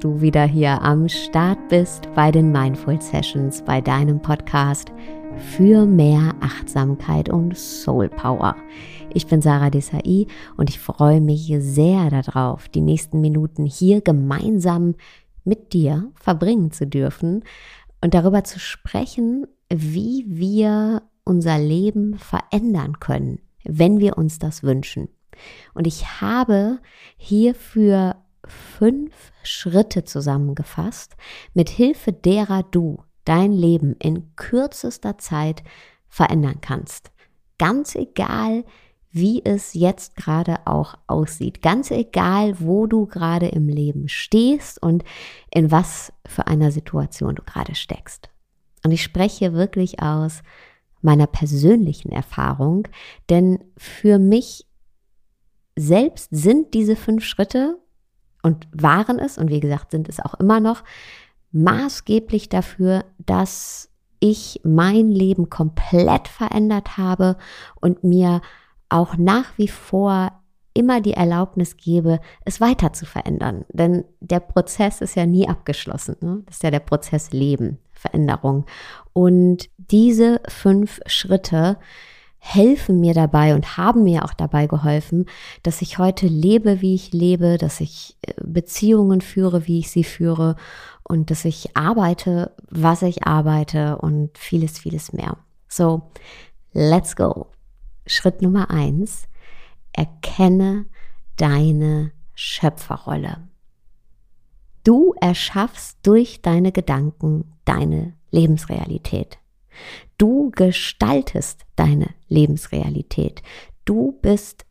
du wieder hier am Start bist bei den Mindful Sessions, bei deinem Podcast für mehr Achtsamkeit und Soul Power. Ich bin Sarah Desai und ich freue mich sehr darauf, die nächsten Minuten hier gemeinsam mit dir verbringen zu dürfen und darüber zu sprechen, wie wir unser Leben verändern können, wenn wir uns das wünschen. Und ich habe hierfür fünf Schritte zusammengefasst, mit Hilfe derer du dein Leben in kürzester Zeit verändern kannst. Ganz egal, wie es jetzt gerade auch aussieht. Ganz egal, wo du gerade im Leben stehst und in was für einer Situation du gerade steckst. Und ich spreche wirklich aus meiner persönlichen Erfahrung, denn für mich selbst sind diese fünf Schritte und waren es, und wie gesagt, sind es auch immer noch, maßgeblich dafür, dass ich mein Leben komplett verändert habe und mir auch nach wie vor immer die Erlaubnis gebe, es weiter zu verändern. Denn der Prozess ist ja nie abgeschlossen. Ne? Das ist ja der Prozess Leben, Veränderung. Und diese fünf Schritte helfen mir dabei und haben mir auch dabei geholfen, dass ich heute lebe, wie ich lebe, dass ich äh, Beziehungen führe, wie ich sie führe und dass ich arbeite, was ich arbeite und vieles, vieles mehr. So, let's go. Schritt Nummer eins, erkenne deine Schöpferrolle. Du erschaffst durch deine Gedanken deine Lebensrealität. Du gestaltest deine Lebensrealität. Du bist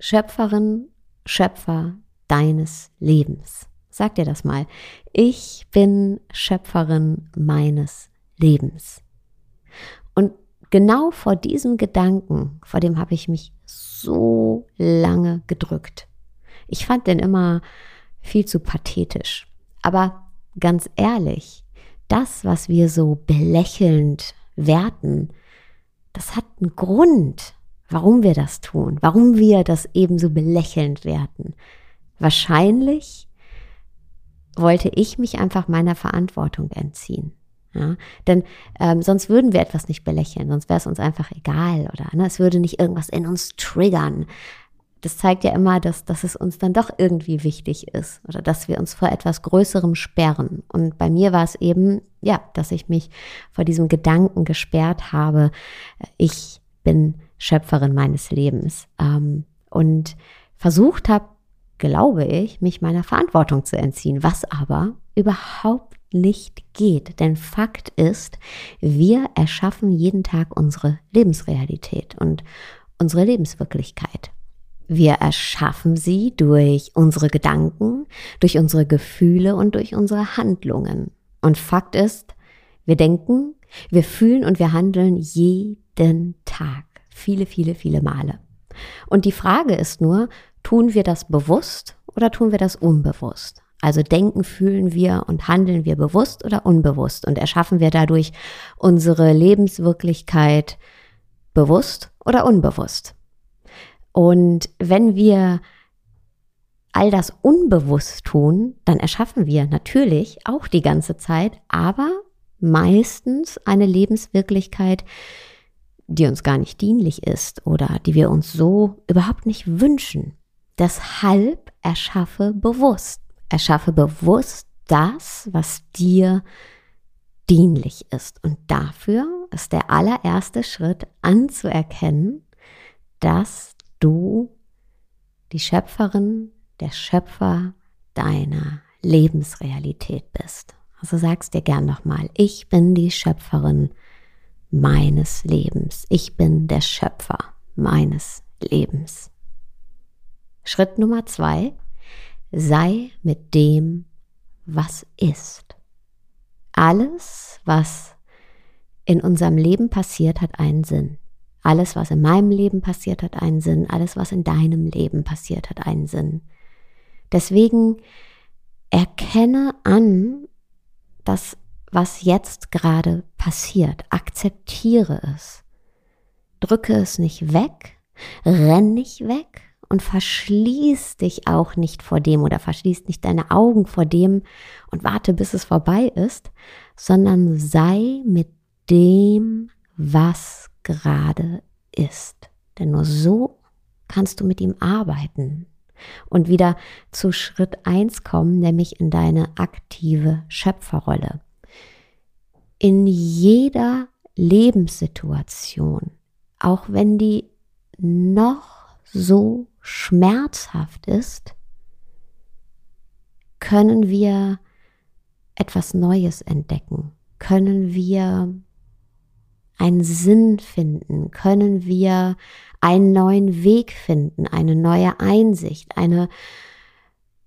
Schöpferin, Schöpfer deines Lebens. Sag dir das mal. Ich bin Schöpferin meines Lebens. Und genau vor diesem Gedanken, vor dem habe ich mich so lange gedrückt. Ich fand den immer viel zu pathetisch. Aber ganz ehrlich, das, was wir so belächelnd werten, das hat einen Grund, warum wir das tun, warum wir das ebenso belächelnd werten. Wahrscheinlich wollte ich mich einfach meiner Verantwortung entziehen. Ja, denn ähm, sonst würden wir etwas nicht belächeln, sonst wäre es uns einfach egal oder ne, es würde nicht irgendwas in uns triggern. Das zeigt ja immer, dass, dass es uns dann doch irgendwie wichtig ist oder dass wir uns vor etwas Größerem sperren. Und bei mir war es eben, ja, dass ich mich vor diesem Gedanken gesperrt habe, ich bin Schöpferin meines Lebens ähm, und versucht habe, glaube ich, mich meiner Verantwortung zu entziehen, was aber überhaupt nicht geht. Denn Fakt ist, wir erschaffen jeden Tag unsere Lebensrealität und unsere Lebenswirklichkeit. Wir erschaffen sie durch unsere Gedanken, durch unsere Gefühle und durch unsere Handlungen. Und Fakt ist, wir denken, wir fühlen und wir handeln jeden Tag. Viele, viele, viele Male. Und die Frage ist nur, tun wir das bewusst oder tun wir das unbewusst? Also denken, fühlen wir und handeln wir bewusst oder unbewusst und erschaffen wir dadurch unsere Lebenswirklichkeit bewusst oder unbewusst. Und wenn wir all das unbewusst tun, dann erschaffen wir natürlich auch die ganze Zeit, aber meistens eine Lebenswirklichkeit, die uns gar nicht dienlich ist oder die wir uns so überhaupt nicht wünschen. Deshalb erschaffe bewusst. Erschaffe bewusst das, was dir dienlich ist. Und dafür ist der allererste Schritt anzuerkennen, dass du die Schöpferin, der Schöpfer deiner Lebensrealität bist. Also sagst dir gern nochmal, ich bin die Schöpferin meines Lebens. Ich bin der Schöpfer meines Lebens. Schritt Nummer zwei, sei mit dem, was ist. Alles, was in unserem Leben passiert, hat einen Sinn. Alles, was in meinem Leben passiert, hat einen Sinn. Alles, was in deinem Leben passiert, hat einen Sinn. Deswegen erkenne an, dass was jetzt gerade passiert. Akzeptiere es. Drücke es nicht weg, renn nicht weg, und verschließ dich auch nicht vor dem oder verschließ nicht deine Augen vor dem und warte, bis es vorbei ist, sondern sei mit dem, was gerade ist. Denn nur so kannst du mit ihm arbeiten und wieder zu Schritt eins kommen, nämlich in deine aktive Schöpferrolle. In jeder Lebenssituation, auch wenn die noch so schmerzhaft ist, können wir etwas Neues entdecken, können wir einen Sinn finden, können wir einen neuen Weg finden, eine neue Einsicht, eine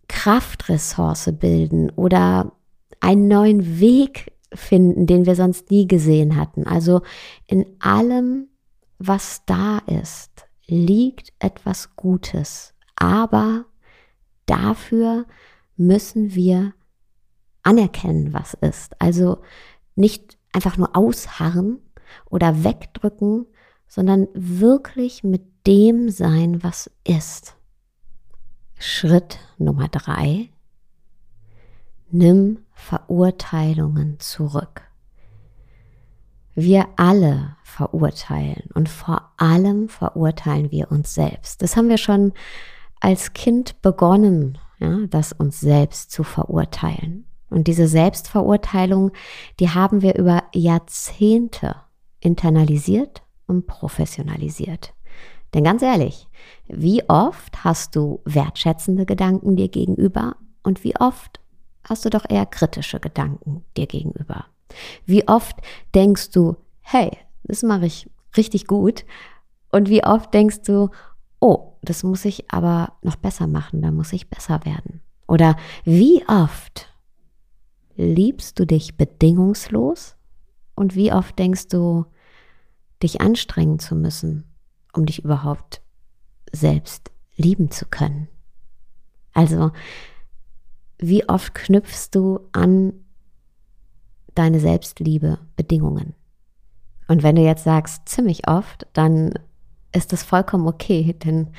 Kraftressource bilden oder einen neuen Weg finden, den wir sonst nie gesehen hatten. Also in allem, was da ist, liegt etwas Gutes. Aber dafür müssen wir anerkennen, was ist. Also nicht einfach nur ausharren oder wegdrücken, sondern wirklich mit dem sein, was ist. Schritt Nummer drei. Nimm Verurteilungen zurück. Wir alle verurteilen und vor allem verurteilen wir uns selbst. Das haben wir schon als Kind begonnen, ja, das uns selbst zu verurteilen. Und diese Selbstverurteilung, die haben wir über Jahrzehnte internalisiert und professionalisiert. Denn ganz ehrlich, wie oft hast du wertschätzende Gedanken dir gegenüber und wie oft hast du doch eher kritische Gedanken dir gegenüber? Wie oft denkst du, hey, das mache ich richtig gut? Und wie oft denkst du, oh, das muss ich aber noch besser machen, da muss ich besser werden? Oder wie oft liebst du dich bedingungslos? Und wie oft denkst du, dich anstrengen zu müssen, um dich überhaupt selbst lieben zu können? Also, wie oft knüpfst du an deine Selbstliebe Bedingungen. Und wenn du jetzt sagst, ziemlich oft, dann ist das vollkommen okay, denn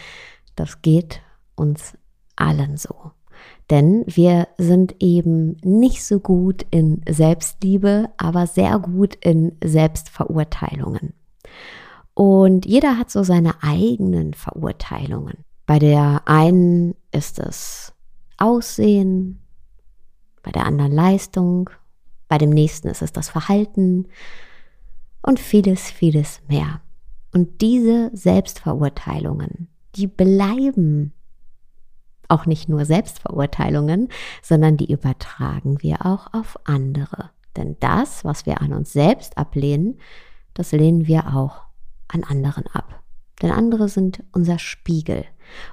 das geht uns allen so. Denn wir sind eben nicht so gut in Selbstliebe, aber sehr gut in Selbstverurteilungen. Und jeder hat so seine eigenen Verurteilungen. Bei der einen ist es Aussehen, bei der anderen Leistung, bei dem nächsten ist es das Verhalten und vieles, vieles mehr. Und diese Selbstverurteilungen, die bleiben auch nicht nur Selbstverurteilungen, sondern die übertragen wir auch auf andere. Denn das, was wir an uns selbst ablehnen, das lehnen wir auch an anderen ab. Denn andere sind unser Spiegel.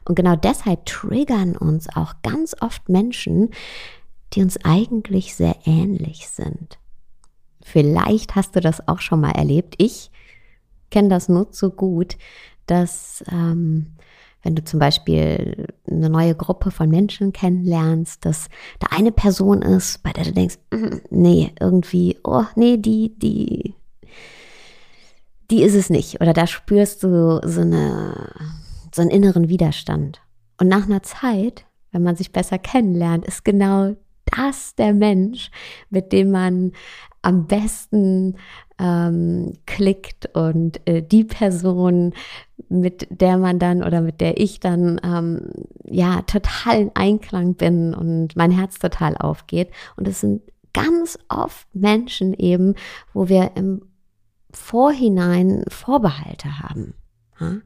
Und genau deshalb triggern uns auch ganz oft Menschen, die uns eigentlich sehr ähnlich sind. Vielleicht hast du das auch schon mal erlebt. Ich kenne das nur zu gut, dass ähm, wenn du zum Beispiel eine neue Gruppe von Menschen kennenlernst, dass da eine Person ist, bei der du denkst, mm, nee, irgendwie, oh, nee, die, die, die ist es nicht. Oder da spürst du so, eine, so einen inneren Widerstand. Und nach einer Zeit, wenn man sich besser kennenlernt, ist genau das der Mensch, mit dem man am besten ähm, klickt und äh, die Person, mit der man dann oder mit der ich dann ähm, ja total in Einklang bin und mein Herz total aufgeht. Und es sind ganz oft Menschen eben, wo wir im Vorhinein Vorbehalte haben, ja?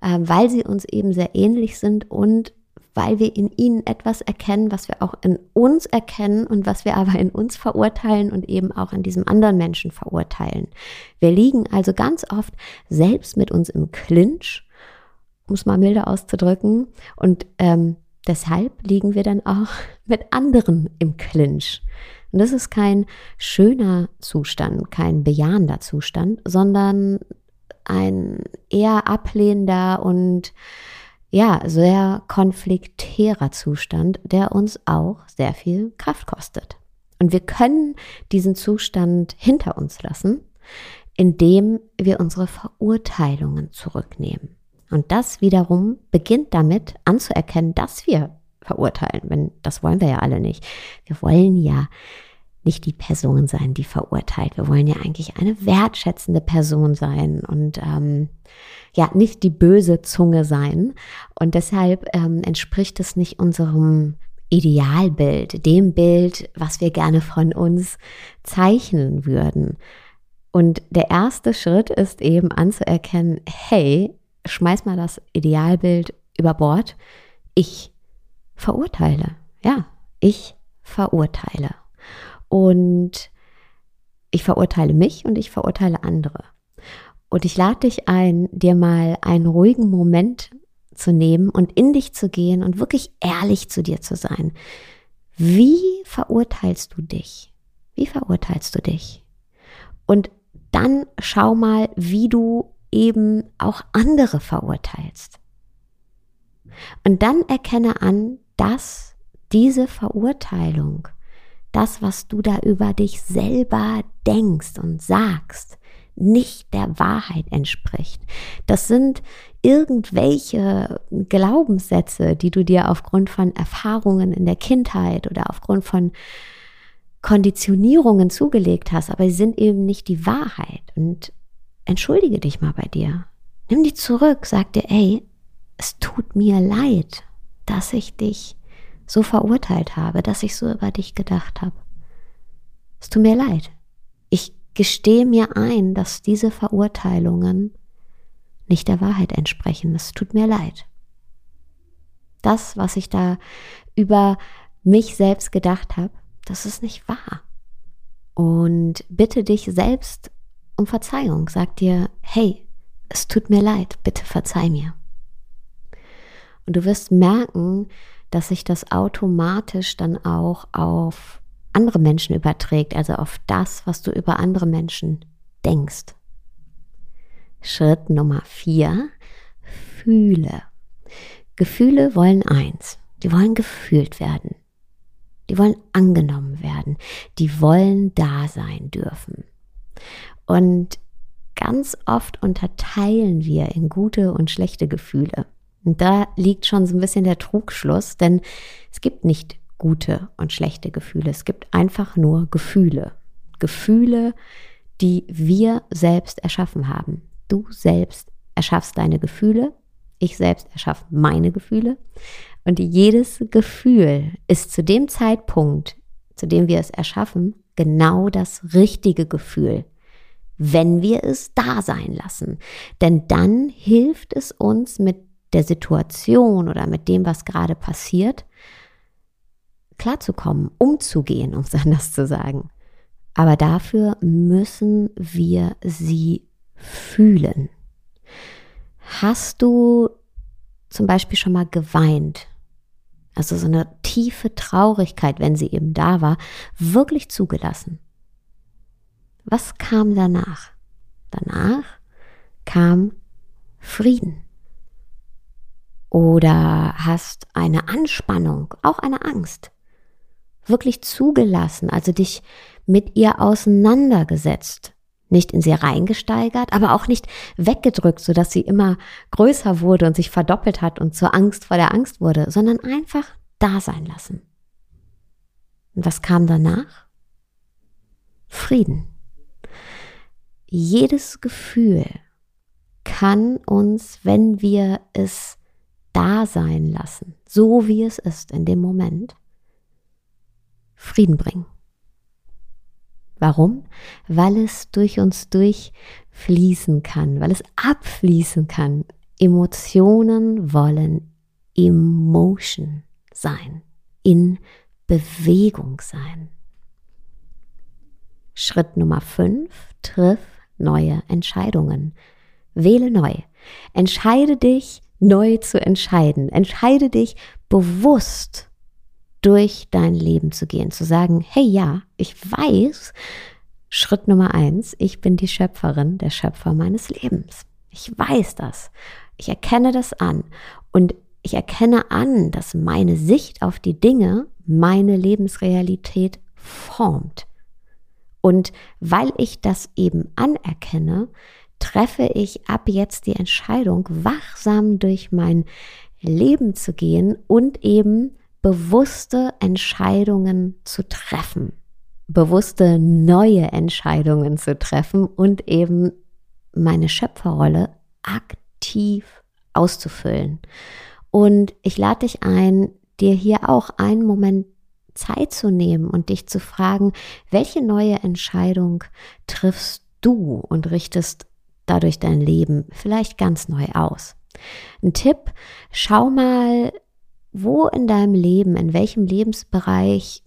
äh, weil sie uns eben sehr ähnlich sind und weil wir in ihnen etwas erkennen, was wir auch in uns erkennen und was wir aber in uns verurteilen und eben auch in diesem anderen Menschen verurteilen. Wir liegen also ganz oft selbst mit uns im Clinch, um es mal milder auszudrücken, und ähm, deshalb liegen wir dann auch mit anderen im Clinch. Und das ist kein schöner Zustand, kein bejahender Zustand, sondern ein eher ablehnender und ja, sehr konfliktärer Zustand, der uns auch sehr viel Kraft kostet. Und wir können diesen Zustand hinter uns lassen, indem wir unsere Verurteilungen zurücknehmen. Und das wiederum beginnt damit anzuerkennen, dass wir verurteilen. Wenn, das wollen wir ja alle nicht. Wir wollen ja nicht die Person sein, die verurteilt. Wir wollen ja eigentlich eine wertschätzende Person sein und ähm, ja, nicht die böse Zunge sein. Und deshalb ähm, entspricht es nicht unserem Idealbild, dem Bild, was wir gerne von uns zeichnen würden. Und der erste Schritt ist eben anzuerkennen, hey, schmeiß mal das Idealbild über Bord. Ich verurteile. Ja, ich verurteile. Und ich verurteile mich und ich verurteile andere. Und ich lade dich ein, dir mal einen ruhigen Moment zu nehmen und in dich zu gehen und wirklich ehrlich zu dir zu sein. Wie verurteilst du dich? Wie verurteilst du dich? Und dann schau mal, wie du eben auch andere verurteilst. Und dann erkenne an, dass diese Verurteilung, das, was du da über dich selber denkst und sagst, nicht der Wahrheit entspricht. Das sind irgendwelche Glaubenssätze, die du dir aufgrund von Erfahrungen in der Kindheit oder aufgrund von Konditionierungen zugelegt hast, aber sie sind eben nicht die Wahrheit. Und entschuldige dich mal bei dir. Nimm die zurück, sag dir, ey, es tut mir leid dass ich dich so verurteilt habe, dass ich so über dich gedacht habe. Es tut mir leid. Ich gestehe mir ein, dass diese Verurteilungen nicht der Wahrheit entsprechen. Es tut mir leid. Das, was ich da über mich selbst gedacht habe, das ist nicht wahr. Und bitte dich selbst um Verzeihung. Sag dir, hey, es tut mir leid, bitte verzeih mir. Und du wirst merken, dass sich das automatisch dann auch auf andere Menschen überträgt, also auf das, was du über andere Menschen denkst. Schritt Nummer vier, fühle. Gefühle wollen eins, die wollen gefühlt werden. Die wollen angenommen werden. Die wollen da sein dürfen. Und ganz oft unterteilen wir in gute und schlechte Gefühle. Und da liegt schon so ein bisschen der Trugschluss, denn es gibt nicht gute und schlechte Gefühle. Es gibt einfach nur Gefühle. Gefühle, die wir selbst erschaffen haben. Du selbst erschaffst deine Gefühle. Ich selbst erschaffe meine Gefühle. Und jedes Gefühl ist zu dem Zeitpunkt, zu dem wir es erschaffen, genau das richtige Gefühl, wenn wir es da sein lassen. Denn dann hilft es uns mit der Situation oder mit dem, was gerade passiert, klarzukommen, umzugehen, um es anders zu sagen. Aber dafür müssen wir sie fühlen. Hast du zum Beispiel schon mal geweint? Also so eine tiefe Traurigkeit, wenn sie eben da war, wirklich zugelassen. Was kam danach? Danach kam Frieden oder hast eine Anspannung, auch eine Angst, wirklich zugelassen, also dich mit ihr auseinandergesetzt, nicht in sie reingesteigert, aber auch nicht weggedrückt, sodass sie immer größer wurde und sich verdoppelt hat und zur Angst vor der Angst wurde, sondern einfach da sein lassen. Und was kam danach? Frieden. Jedes Gefühl kann uns, wenn wir es da sein lassen, so wie es ist in dem Moment, Frieden bringen. Warum? Weil es durch uns durchfließen kann, weil es abfließen kann. Emotionen wollen Emotion sein, in Bewegung sein. Schritt Nummer 5, triff neue Entscheidungen. Wähle neu. Entscheide dich neu zu entscheiden. Entscheide dich bewusst durch dein Leben zu gehen, zu sagen, hey ja, ich weiß, Schritt Nummer eins, ich bin die Schöpferin, der Schöpfer meines Lebens. Ich weiß das. Ich erkenne das an. Und ich erkenne an, dass meine Sicht auf die Dinge meine Lebensrealität formt. Und weil ich das eben anerkenne, treffe ich ab jetzt die Entscheidung, wachsam durch mein Leben zu gehen und eben bewusste Entscheidungen zu treffen, bewusste neue Entscheidungen zu treffen und eben meine Schöpferrolle aktiv auszufüllen. Und ich lade dich ein, dir hier auch einen Moment Zeit zu nehmen und dich zu fragen, welche neue Entscheidung triffst du und richtest dadurch dein Leben vielleicht ganz neu aus. Ein Tipp, schau mal, wo in deinem Leben, in welchem Lebensbereich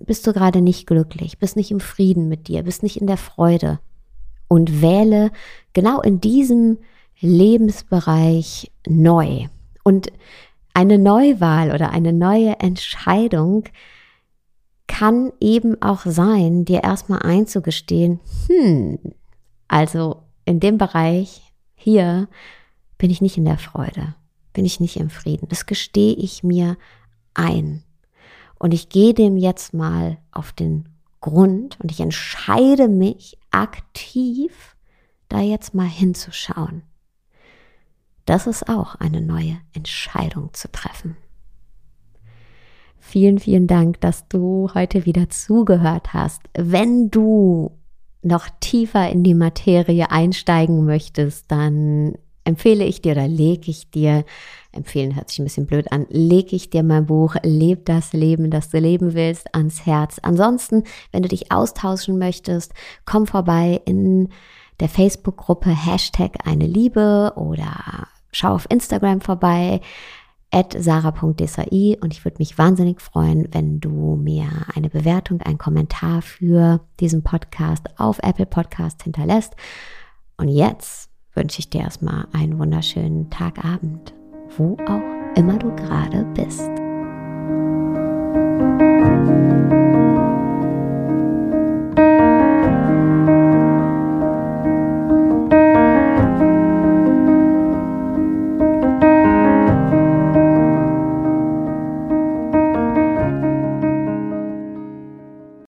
bist du gerade nicht glücklich, bist nicht im Frieden mit dir, bist nicht in der Freude und wähle genau in diesem Lebensbereich neu. Und eine Neuwahl oder eine neue Entscheidung kann eben auch sein, dir erstmal einzugestehen, hm, also in dem Bereich hier bin ich nicht in der Freude, bin ich nicht im Frieden. Das gestehe ich mir ein. Und ich gehe dem jetzt mal auf den Grund und ich entscheide mich aktiv, da jetzt mal hinzuschauen. Das ist auch eine neue Entscheidung zu treffen. Vielen, vielen Dank, dass du heute wieder zugehört hast. Wenn du noch tiefer in die Materie einsteigen möchtest, dann empfehle ich dir oder lege ich dir, empfehlen hört sich ein bisschen blöd an, lege ich dir mein Buch Leb das Leben, das du leben willst, ans Herz. Ansonsten, wenn du dich austauschen möchtest, komm vorbei in der Facebook-Gruppe Hashtag eine Liebe oder schau auf Instagram vorbei sarah.desai und ich würde mich wahnsinnig freuen, wenn du mir eine Bewertung, einen Kommentar für diesen Podcast auf Apple Podcast hinterlässt. Und jetzt wünsche ich dir erstmal einen wunderschönen Tagabend, wo auch immer du gerade bist.